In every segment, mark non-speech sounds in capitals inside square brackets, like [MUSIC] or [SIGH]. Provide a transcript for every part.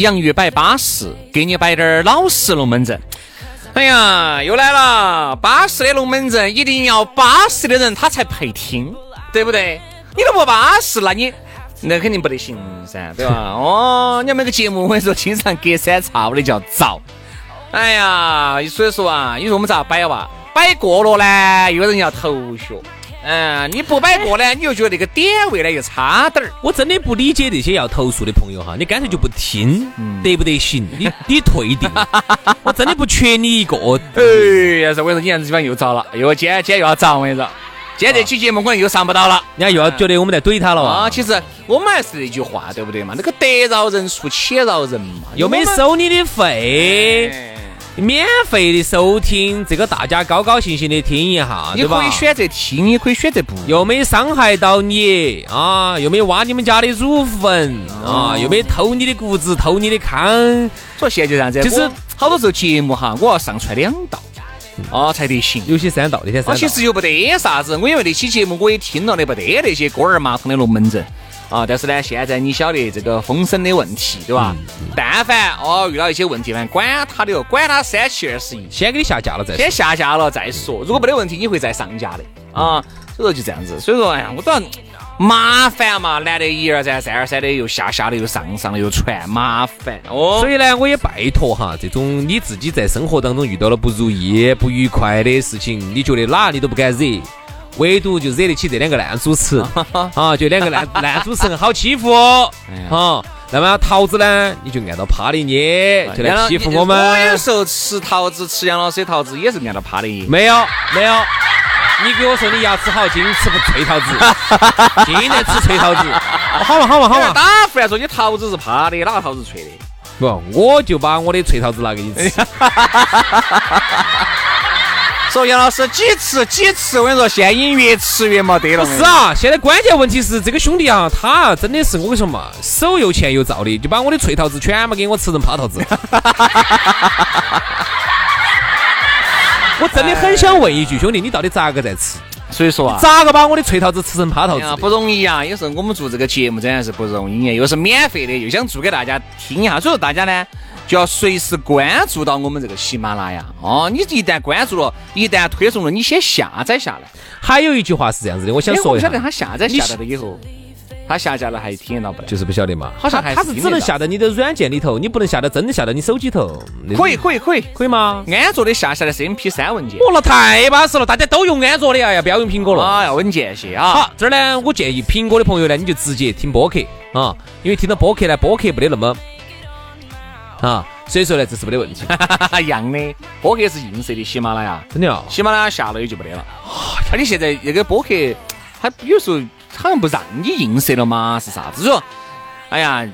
洋芋摆巴适，给你摆点儿老实龙门阵。哎呀，又来了！巴适的龙门阵一定要巴适的人他才配听，对不对？你都不巴适，那你那肯定不得行噻，对吧？[LAUGHS] 哦，你们那个节目我跟你说，经常隔三差五的叫造。哎呀，所以说啊，你说我们咋摆哇？摆过了呢，有人要头学。嗯，你不摆过呢，你又觉得那个点位呢又差点儿。我真的不理解那些要投诉的朋友哈，你干脆就不听，得不得行？你你退订，[LAUGHS] 我真的不缺你一个。哎呀，是我跟你说，你看这地方又遭了，又今天今天又要遭，我跟你说，今天这期节目可能又上不到了，人家又要觉得我们在怼他了啊。其实我们还是那句话，对不对嘛？那个得饶人处且饶人嘛，又没收你的费。免费的收听，这个大家高高兴兴的听一下，你可以选择听，也可以选择不，又没伤害到你啊，又没挖你们家的乳坟啊，又没偷你的谷子，偷你的糠。所以现在就这样子，就是好多时候节目哈，我要上传两道啊才得行，有些三道，那些三道，其实又不得啥子。我因为那期节目我也听了的，不得那些锅儿麻桶的龙门阵。啊，但是呢，现在你晓得这个风声的问题，对吧？但凡哦遇到一些问题，反正管他的哟，管他三七二十一，先给你下架了再先下架了再说。如果没得问题，你会再上架的啊。所以说就这样子。所以说，哎呀，我都要麻烦嘛，难得一而再，再而三的又下下的又上上了又传，麻烦哦。所以呢，我也拜托哈，这种你自己在生活当中遇到了不如意、不愉快的事情，你觉得哪你都不敢惹。唯独就惹得起这两个烂主持 [LAUGHS] 啊，就两个烂烂主持人好欺负啊。那么桃子呢，你就按照趴的捏，就来欺负我们。我有时候吃桃子，吃杨老师的桃子也是按照趴的捏。没有没有，你给我说你牙齿好，今吃不脆桃子，[LAUGHS] 今天吃脆桃子。好嘛好嘛好嘛，打回来说你桃子是趴的，哪个桃子脆的？不，我就把我的脆桃子拿给你吃。[LAUGHS] [LAUGHS] 说杨老师几次几次，我跟你说，现在已经越吃越没得了。是啊，现在关键问题是这个兄弟啊，他真的是我跟你说嘛，手又欠又造的，就把我的脆桃子全部给我吃成趴桃子。[LAUGHS] 我真的很想问一句，兄弟，你到底咋个在吃？所以说啊，咋个把我的脆桃子吃成趴桃子？不容易啊！有时候我们做这个节目真的是不容易，又是免费的，又想做给大家听一下，所以说大家呢。就要随时关注到我们这个喜马拉雅哦，你一旦关注了，一旦推送了，你先下载下来。还有一句话是这样子的，我想说一下。晓得他下载下来了以后，他下架了还听得到不？就是不晓得嘛。好像还他是只能下在你的软件里头，你不能下到真的下到你手机头。可以可以可以可以吗？安卓的下下来是 MP 三文件。哦，那太巴适了，大家都用安卓的呀，要不要用苹果了？啊，要稳健些啊。好，这儿呢，我建议苹果的朋友呢，你就直接听播客啊，因为听到播客呢，播客没得那么啊。所以说呢，这是没得问题，[LAUGHS] 一样的。播客是映射的，喜马拉雅真的啊，喜马拉雅下了也就没得了。而且现在那个播客，它有时候好像不让你映射了嘛，是啥子？说，哎呀，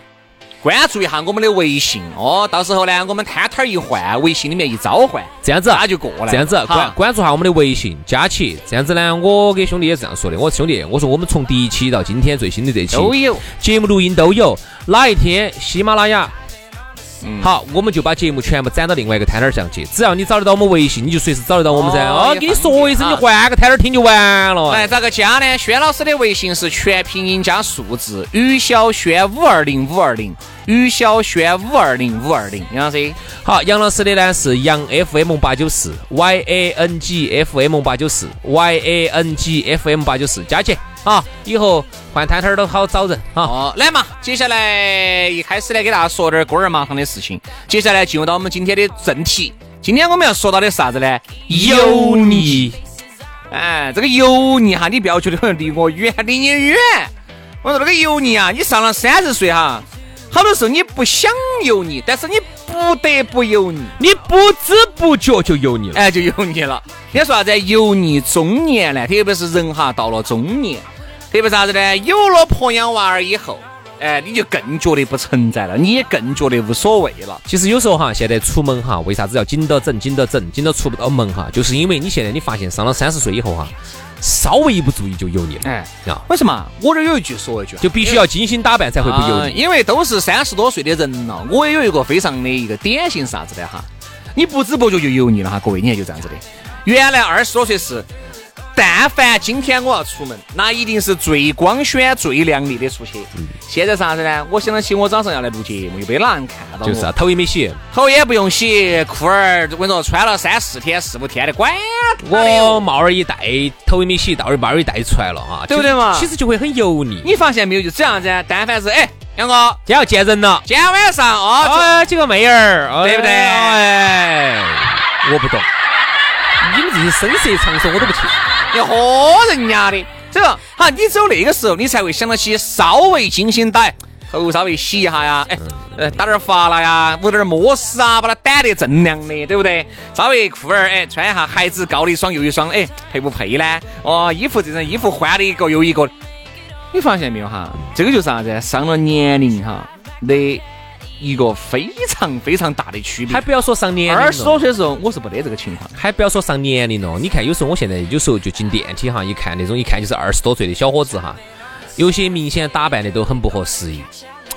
关注一下我们的微信哦，到时候呢，我们摊摊一换，微信里面一召唤，这样子他就过来。这样子关关注下我们的微信，加起。这样子呢，我给兄弟也是这样说的。我说兄弟，我说我们从第一期到今天最新的这期都有节目录音都有，哪一天喜马拉雅？好，我们就把节目全部转到另外一个摊摊上去。只要你找得到我们微信，你就随时找得到我们噻。哦，给你说一声，你换个摊摊听就完了。来，咋个加呢？轩老师的微信是全拼音加数字，于小轩五二零五二零，于小轩五二零五二零。杨老师，好，杨老师的呢是杨 FM 八九四，Y A N G F M 八九四，Y A N G F M 八九四，加起。啊，以后换摊摊儿都好找人啊。哦，来嘛，接下来一开始呢，给大家说点锅儿麻糖的事情。接下来进入到我们今天的正题。今天我们要说到的是啥子呢？油腻。哎，这个油腻哈，你不要觉得离我远，离你远。我说那个油腻啊，你上了三十岁哈，好多时候你不想油腻，但是你不得不油腻，你不知不觉就油腻了，哎，就油腻了。人家说啥子？油腻中年呢？特别是人哈，到了中年，特别啥子呢？有了婆娘娃儿以后。哎，你就更觉得不存在了，你也更觉得无所谓了。其实有时候哈，现在出门哈，为啥子要紧到整、紧到整、紧到出不到门哈？就是因为你现在你发现上了三十岁以后哈，稍微一不注意就油腻了。哎，啊，为什么？我这有一句说一句，就必须要精心打扮才会不油腻。因为都是三十多岁的人了，我也有一个非常的一个典型啥子的哈，你不知不觉就油腻了哈。各位，你看就这样子的。原来二十多岁是。但凡今天我要出门，那一定是最光鲜、最靓丽的出去。现在啥子呢？我想得起我早上要来录节目，又没哪人看到就是啊，头也没洗，头也不用洗，裤儿我跟你说穿了三四天、四五天的，管我帽儿一戴，头也没洗，到儿帽儿一戴出来了啊，对不对嘛？其实就会很油腻。你发现没有？就这样子，但凡是哎，杨哥，今天要见人了，今天晚上哦，几个妹儿，对不对？哎，我不懂，你们这些声色场所我都不去。要喝人家的，这个好，你只有那个时候，你才会想得起稍微精心打头，稍微洗一下呀，哎，呃，打点发蜡呀，捂点摩丝啊，把它掸得锃亮的，对不对？稍微裤儿哎穿一下，鞋子高的一双又一双，哎，配不配呢？哦，衣服这种衣服换了一个又一个，你发现没有哈？这个就是啥子？上了年龄哈的。一个非常非常大的区别，还不要说上年龄二十多岁的时候，我是不得这个情况。还不要说上年龄了，你看有时候我现在有时候就进电梯哈，一看那种一看就是二十多岁的小伙子哈，有些明显打扮的都很不合时宜。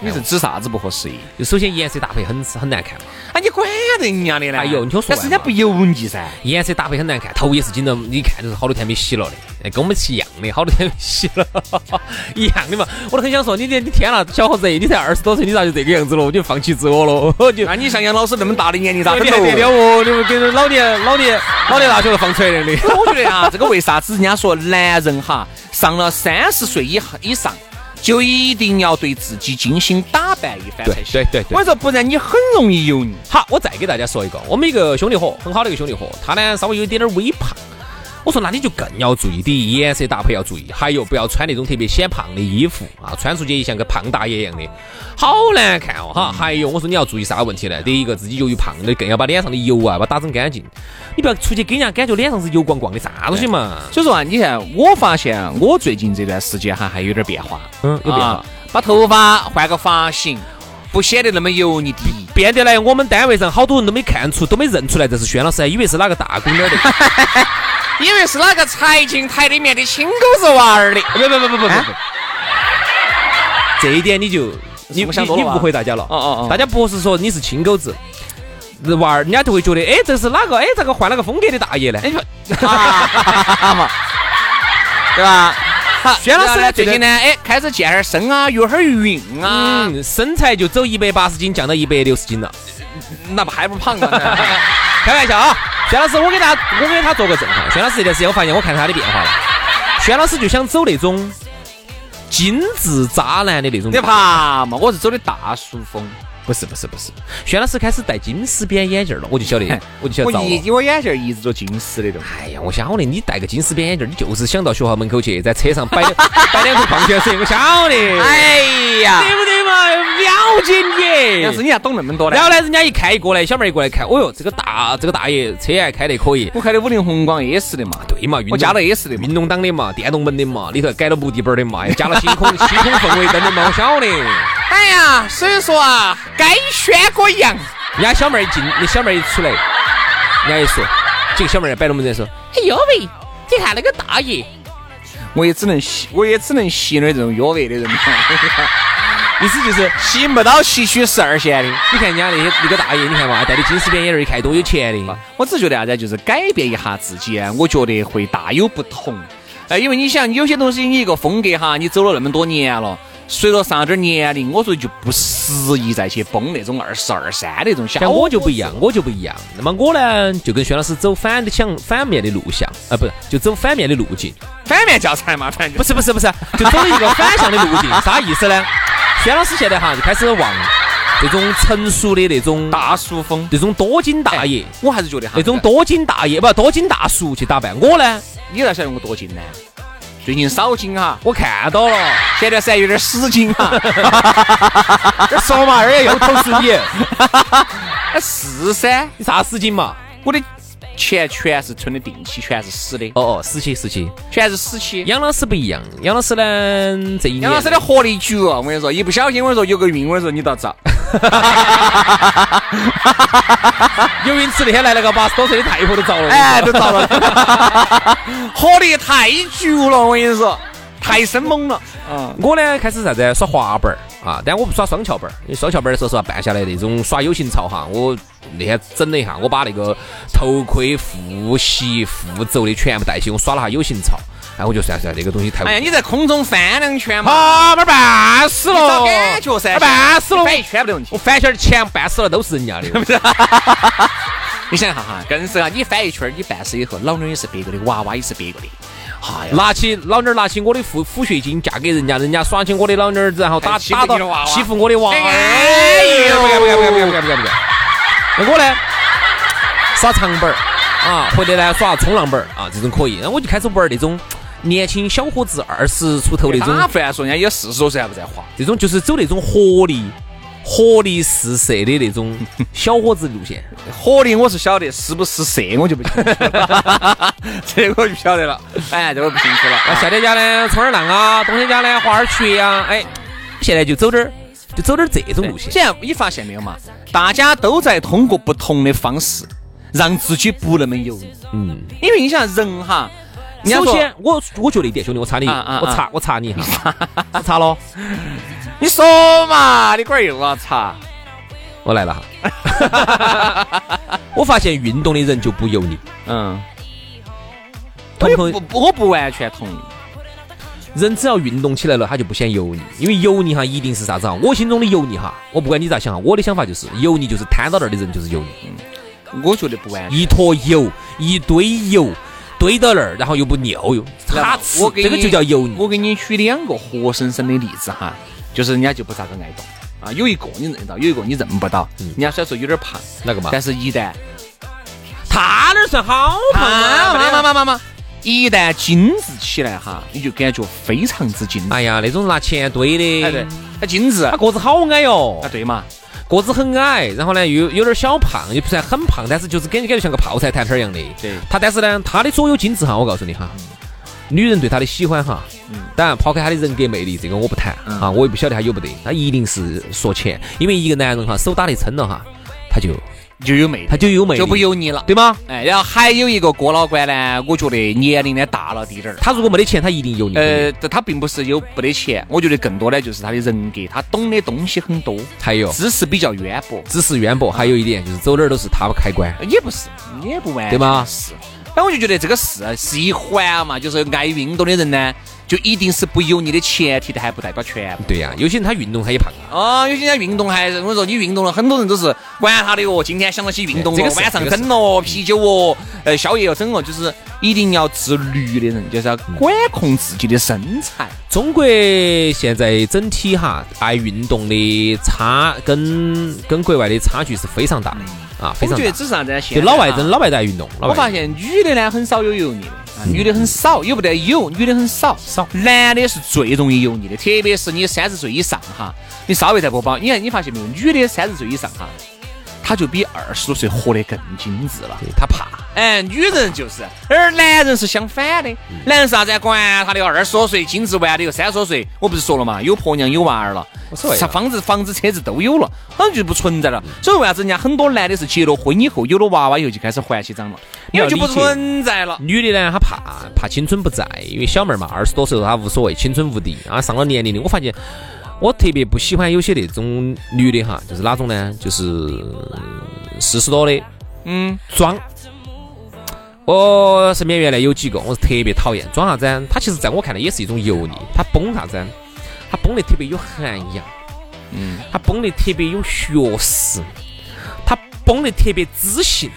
你是指啥子不合时宜？就首先颜色搭配很很难看嘛。啊，你管人家的呢？哎呦，你听我说，但是人家不油腻噻。颜色搭配很难看，头也是紧到，你看就是好多天没洗了的，哎，跟我们是一样的，好多天没洗了，[LAUGHS] 一样的嘛。我都很想说，你你天了，小伙子，你才二十多岁，你咋就这个样子了？你就放弃自我了。[LAUGHS] 就那你像杨老师那么大的年龄，咋你还得了哦？你们跟老年老年老年大学都放出来的。[LAUGHS] 我觉得啊，这个为啥子人家说男人哈，上了三十岁以以上。就一定要对自己精心打扮一番才行。对对对，我说不然你很容易油腻。好，我再给大家说一个，我们一个兄弟伙，很好的一个兄弟伙，他呢稍微有一点点微胖。我说那你就更要注意，第一颜色搭配要注意，还有不要穿那种特别显胖的衣服啊，穿出去像个胖大爷一样的，好难看哦哈。还有我说你要注意啥问题呢？第一个自己由于胖的，更要把脸上的油啊把打整干净，你不要出去给人家感觉脸上是油光光的啥东西嘛。所以说啊，你看我发现我最近这段时间哈还有点变化，嗯，有变化，把头发换个发型，不显得那么油腻，变得来我们单位上好多人都没看出，都没认出来这是轩老师，以为是哪个大姑娘的。[LAUGHS] 以为是哪个财经台里面的亲狗子娃儿的？不不不不不不，这一点你就你你误会大家了。哦哦哦，大家不是说你是亲狗子，娃儿，人家就会觉得，哎，这是哪个？哎，这个换了个风格的大爷呢？哎，嘛，[LAUGHS] [LAUGHS] 对吧？好，轩老师呢？最近呢？哎，开始健点身啊，游点运啊，身材就走一百八十斤降到一百六十斤了，那不还不胖啊？[LAUGHS] 开玩笑啊！轩老师，我给他，我给他做个证哈。轩老师这段时间，我发现我看他的变化了。轩老师就想走那种精致渣男的那种。你怕嘛？我是走的大叔风。不是不是不是，轩老师开始戴金丝边眼镜了，我就晓得，我就晓得。我一我眼镜一直都金丝的种。哎呀，我晓得你戴个金丝边眼镜，你就是想到学校门口去，在车上摆 [LAUGHS] 摆两瓶矿泉水，我晓得。哎呀，对不对嘛？了解你。要是你还懂那么多呢？然后呢，人家一看一过来，小妹一过来看，哦哟，这个大这个大爷车还开得可以。我开的五菱宏光 S 的嘛。对嘛，我加了 S 的，运动档的嘛，电动门的嘛，里头改了木地板的嘛，加了星空 [LAUGHS] 星空氛围灯的嘛，我晓得。哎呀，所以说啊，该选个样。人家小妹儿一进，那小妹儿一出来，人家一说，几个小妹儿摆龙门阵说：“哎呦喂，你看那个大爷。”我也只能吸，我也只能吸那这种约位的人。[LAUGHS] 意思就是吸引不到吸取十二线的。你看人家那些那个大爷，你看嘛，戴的金丝边眼镜，一看多有钱的。我只觉得啥子，就是改变一下自己，我觉得会大有不同。哎，因为你想，有些东西你一个风格哈，你走了那么多年了。随着上点年龄，我说就不适宜再去崩那种二十二三那种小。像我就不一样，我就不一样。那么我呢，就跟薛老师走反的想反面的路向，啊，不是，就走反面的路径。反面教材嘛，反正不是不是不是，就走了一个反向的路径。[LAUGHS] 啥意思呢？薛老师现在哈就开始往这种成熟的那种大叔风，这种多金大爷，我还是觉得哈那种多金大爷不多金大叔去打扮。我呢，你咋晓得我多金呢？最近少金哈，我看到了，前段时间有点死斤哈。[LAUGHS] 说嘛，二爷又投诉你，是 [LAUGHS] 噻，你啥死斤嘛？我的钱全是存的定期，全是死的。哦哦，死期死期，全是死期。杨老师不一样，杨老师呢这一年，杨老师的活力足哦，我跟你说，一不小心我跟你说有个孕，我跟你说你倒遭。游泳池那天来了个八十多岁的太婆都遭了，哎，都遭了，[LAUGHS] 活力太足了，我跟你说，太生猛了。嗯，我呢开始啥子耍滑板儿啊，但我不耍双翘板儿，因为双翘板儿说实话办下来那种耍 U 型槽哈，我那天整了一下，我把那个头盔、护膝、护肘的全部带起，我耍了下 U 型槽。哎，我就算算那个东西太……哎呀，你在空中翻两圈嘛？啊，那办死了！找感觉噻，办死了！翻一圈没问题。我翻圈钱办死了都是人家的。[LAUGHS] [LAUGHS] 你想一下哈，更是啊！你翻一圈，你办死以后，老娘也是别个的，娃娃也是别个的。哎，拿起老娘拿起我的抚抚恤金嫁给人家，人家耍起我的老娘，然后打打到欺负我的娃娃。哎呦，不要不要不要不要不要不干不干！那我呢？耍长板儿啊，或者呢耍冲浪板儿啊，这种可以。那我就开始玩那种。年轻小伙子二十出头那种，打不说人家有四十多岁还不在滑，这种就是走那种活力、活力四射的那种 [LAUGHS] 小伙子路线。活力我是晓得，是不是射我就不清楚了，[LAUGHS] 这我就晓得了。哎，这我不清楚了。夏天家呢冲点浪啊，冬天家呢滑点雪呀。哎，现在就走点儿，就走点儿这种路线。现在你发现没有嘛？大家都在通过不同的方式让自己不那么油腻。嗯，因为你想人哈。首先，我我觉得一点，兄弟，我插你，我插我插你哈，[LAUGHS] 插了，你说嘛，你龟儿又要插，我来了哈。[LAUGHS] 我发现运动的人就不油腻，嗯，同不，我不完全同意。人只要运动起来了，他就不显油腻，因为油腻哈一定是啥子啊？我心中的油腻哈，我不管你咋想哈，我的想法就是油腻就是瘫到那儿的人就是油腻。嗯我觉得不完，一坨油，一堆油。堆到那儿，然后又不尿又他吃，这个就叫油腻。我给你举两个活生生的例子哈，就是人家就不咋个爱动啊。有一个你认到，有一个你认不到。嗯人家虽然说有点胖，哪个嘛？但是一旦他那算好胖啊？妈妈妈妈妈，一旦精致起来哈，你就感觉非常之精致。哎呀，那种拿钱堆的，哎对，他精致，他个子好矮哟。啊对嘛。个子很矮，然后呢又有点小胖，又不算很胖，但是就是感觉感觉像个泡菜坛片一样的。对。他但是呢，他的所有精致哈，我告诉你哈，女人对他的喜欢哈，当然抛开他的人格魅力，这个我不谈啊，我也不晓得他有不得，他一定是说钱，因为一个男人哈，手打得撑了哈，他就。就有魅力，他就有魅力，就不油腻了，对吗？哎，然后还有一个郭老倌呢，我觉得年龄呢大了滴点儿。他如果没得钱，他一定油腻。呃，他并不是有没得钱，我觉得更多的就是他的人格，他懂的东西很多，还有知识比较渊博，知识渊博。还有一点就是走哪儿都是他开关，也不是，也不完，对吗？是。那我就觉得这个是是一环嘛，就是爱运动的人呢。就一定是不油腻的前提但，还不代表全部。对呀，有些人他运动他也胖啊。哦，有些人运动还是我跟你说，你运动了，很多人都是管他的哦。今天想到起运动了，晚上整了啤酒哦，呃，宵夜要整哦，就是一定要自律的人，就是要管控自己的身材。中国现在整体哈爱运动的差跟跟国外的差距是非常大的啊，非常。我觉得只是啥子？就老外真老外在运动。我发现女的呢很少有油腻的。女的很少，有不得有，女的很少少。男的是最容易油腻的，特别是你三十岁以上哈，你稍微再不保，你看你发现没有，女的三十岁以上哈。她就比二十多岁活得更精致了，她怕。哎，女人就是，而男人是相反的。男人啥子管他的二十多岁精致完的有三十多岁，我不是说了嘛，有婆娘有娃儿了，啥房子、房子、车子都有了，好像就不存在了。所以为啥子人家很多男的是结了婚以后有了娃娃以后就开始还起账了？因为就不存在了。女的呢，她怕怕青春不在，因为小妹儿嘛，二十多岁她无所谓，青春无敌啊。上了年龄的，我发现。我特别不喜欢有些那种女的哈，就是哪种呢？就是四十多的，嗯，装。我身边原来有几个，我是特别讨厌装啥子？他其实在我看来也是一种油腻。他崩啥子？他绷得特别有涵养，嗯，他绷得特别有学识，他绷得特别知性，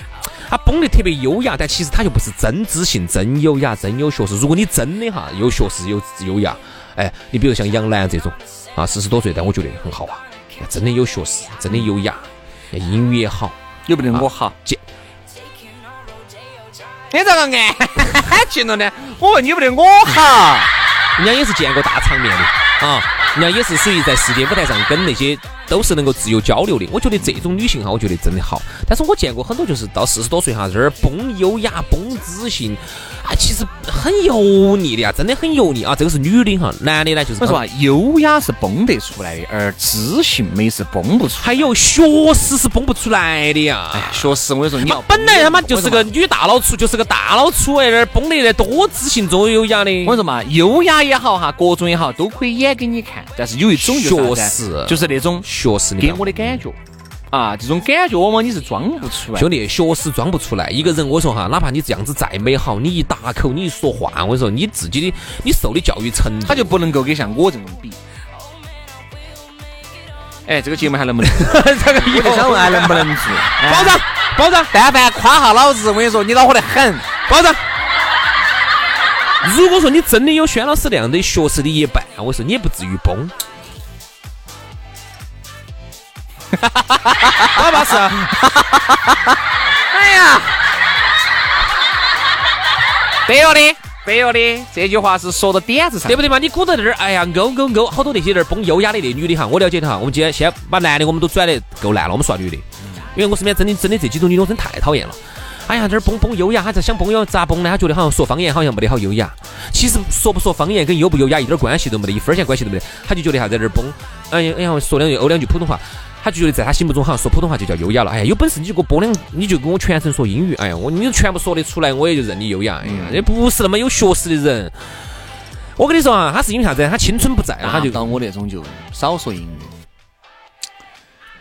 他绷得特别优雅，但其实他又不是真知性、真优雅、真有学识。如果你真的哈有学识、有优雅，哎，你比如像杨澜这种啊，四十多岁，但我觉得很好啊，真的有学识，真的优雅，英语也好，有不得我好？你咋个安 [LAUGHS] 静了呢？我问你不得我好？人家也是见过大场面的啊，人家也是属于在世界舞台上跟那些。都是能够自由交流的，我觉得这种女性哈，我觉得真的好。但是我见过很多，就是到四十多岁哈，这儿崩优雅、崩知性，其实很油腻的呀，真的很油腻啊。这个是女的哈，男的呢就是我说啊，优雅是崩得出来的，而知性美是崩不出，还有学识是崩不出来的呀。哎，学识我跟你说，你要本来他妈就是个女大老粗，就是个大老粗哎，那儿崩得来多知性多优雅的。我跟你说嘛，优雅也好哈，各种也好，都可以演给你看。但是有一种学识，就是那种。学识，给我的感觉啊，这种感觉往往你是装不出来。兄弟，学识装不出来。一个人，我说哈，哪怕你这样子再美好，你一打口，你一说话，我跟你说，你自己的，你受的教育程度，他就不能够跟像我这种比。哎，这个节目还能不能？[LAUGHS] 这个我想问还能不能做？包长，包长，但凡夸下老子，我跟你说，你恼火得很。包长，如果说你真的有轩老师那样的学识的一半，我说你也不至于崩。好 [LAUGHS] 巴适！[LAUGHS] 哎呀，对了的，对了的，这句话是说到点子上，对不对嘛？你鼓捣在这儿，哎呀，勾勾勾，好多那些人崩优雅的那女的哈，我了解的哈。我们今天先把男的我们都转的够烂了，我们说女的，因为我身边真的真的这几种女的我真太讨厌了。哎呀，这儿崩崩优雅，他在想崩优咋崩呢？他觉得好像说方言好像没得好优雅。其实说不说方言跟优不优雅一点关系都没得，一分钱关系都没得。他就觉得哈在这儿崩，哎呀哎呀，说两句欧两句普通话。他就觉得在他心目中，好像说普通话就叫优雅了。哎呀，有本事你就给我播两，你就跟我全程说英语。哎呀，我你全部说得出来，我也就认你优雅。哎呀，也不是那么有学识的人。我跟你说啊，他是因为啥子？他青春不在了，他就到我那种就少说英语。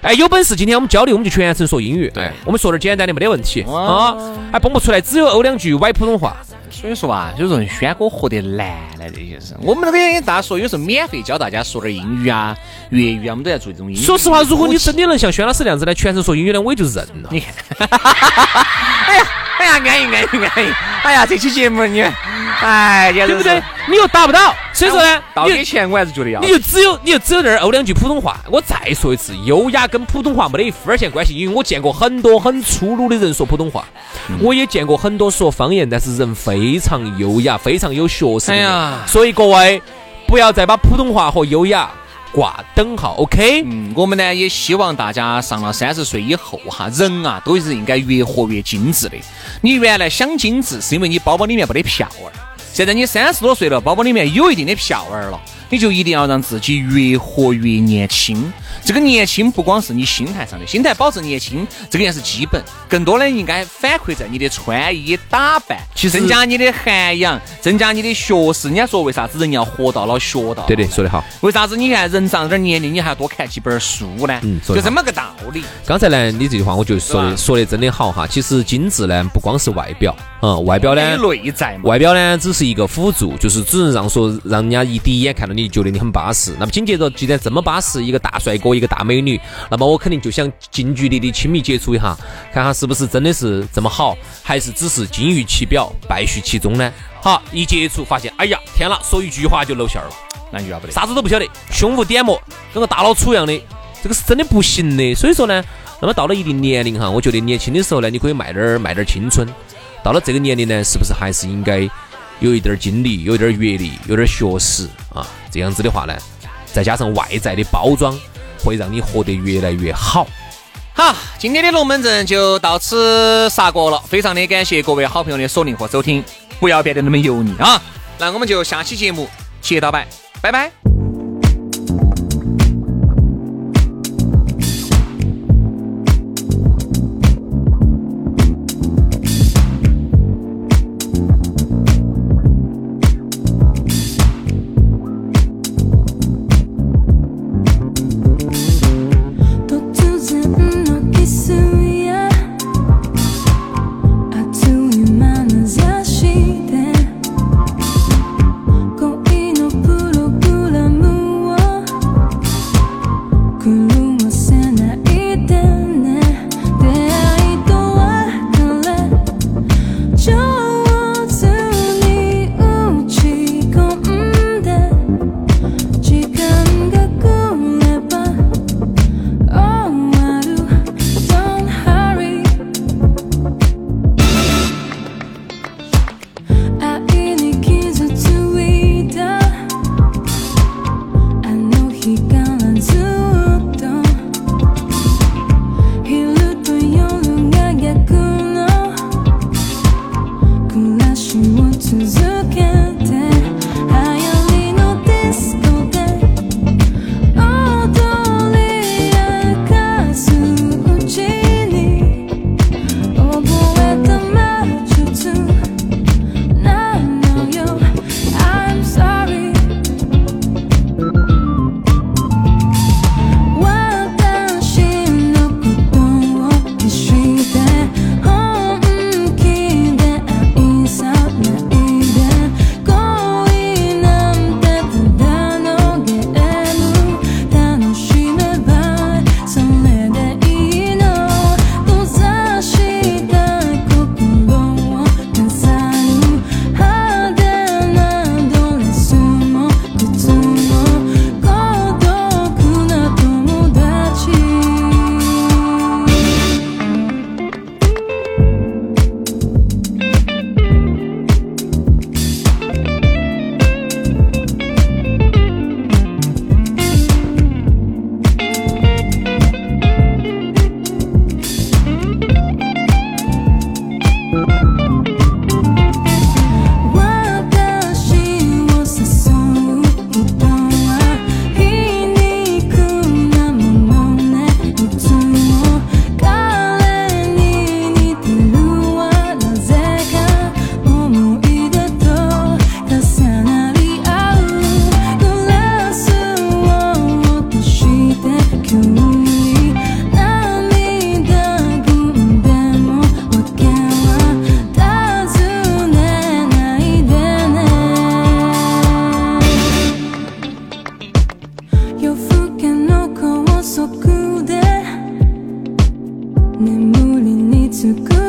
哎，有本事今天我们交流，我们就全程说英语。对，我们说点简单的没得问题啊，还蹦不出来，只有欧两句歪普通话。所以说啊，有时候轩哥活得难了，这些是。我们那边大家说，有时候免费教大家说点英语啊、粤语啊，我们都在做这种英语。说实话，如果你真的能像轩老师那样子呢，全程说英语呢，我也就认了。你看，[LAUGHS] 哎呀，哎呀，安逸安逸安逸，哎呀，这期节目你。哎，对不对？你又达不到，所以说呢，到给钱我还是觉得要。你就只有，你就只有那儿欧两句普通话。我再说一次，优雅跟普通话没得一分钱关系，因为我见过很多很粗鲁的人说普通话，我也见过很多说方言，但是人非常优雅、非常有学识的人。所以各位不要再把普通话和优雅。挂等号，OK。嗯，我们呢也希望大家上了三十岁以后哈，人啊都是应该越活越精致的。你原来想精致，是因为你包包里面没得票儿。现在你三十多岁了，包包里面有一定的票儿了。你就一定要让自己越活越年轻。这个年轻不光是你心态上的，心态保持年轻，这个也是基本。更多的应该反馈在你的穿衣打扮，去增加你的涵养，增加你的学识。人家说为啥子人要活到老学到？对对，说得好。为啥子你看人上点年龄，你还要多看几本书呢？嗯，就这么个道理。刚才呢，你这句话我觉得说的说的真的好哈。其实精致呢，不光是外表，嗯，外表呢，内在，外表呢只是一个辅助，就是只能让说让人家一第一眼看到你。你觉得你很巴适，那么紧接着既然这么巴适，一个大帅哥，一个大美女，那么我肯定就想近距离的亲密接触一下，看看是不是真的是这么好，还是只是金玉其表，败絮其中呢？好，一接触发现，哎呀，天啦，说一句话就露馅了，那就要不得，啥子都不晓得，胸无点墨，跟个大老粗一样的，这个是真的不行的。所以说呢，那么到了一定年龄哈，我觉得年轻的时候呢，你可以卖点儿卖点儿青春，到了这个年龄呢，是不是还是应该？有一点经历，有一点阅历，有点学识啊，这样子的话呢，再加上外在的包装，会让你活得越来越好。好，今天的龙门阵就到此杀过了，非常的感谢各位好朋友的锁定和收听，不要变得那么油腻啊！那我们就下期节目接着拜，拜拜。眠りにつくこ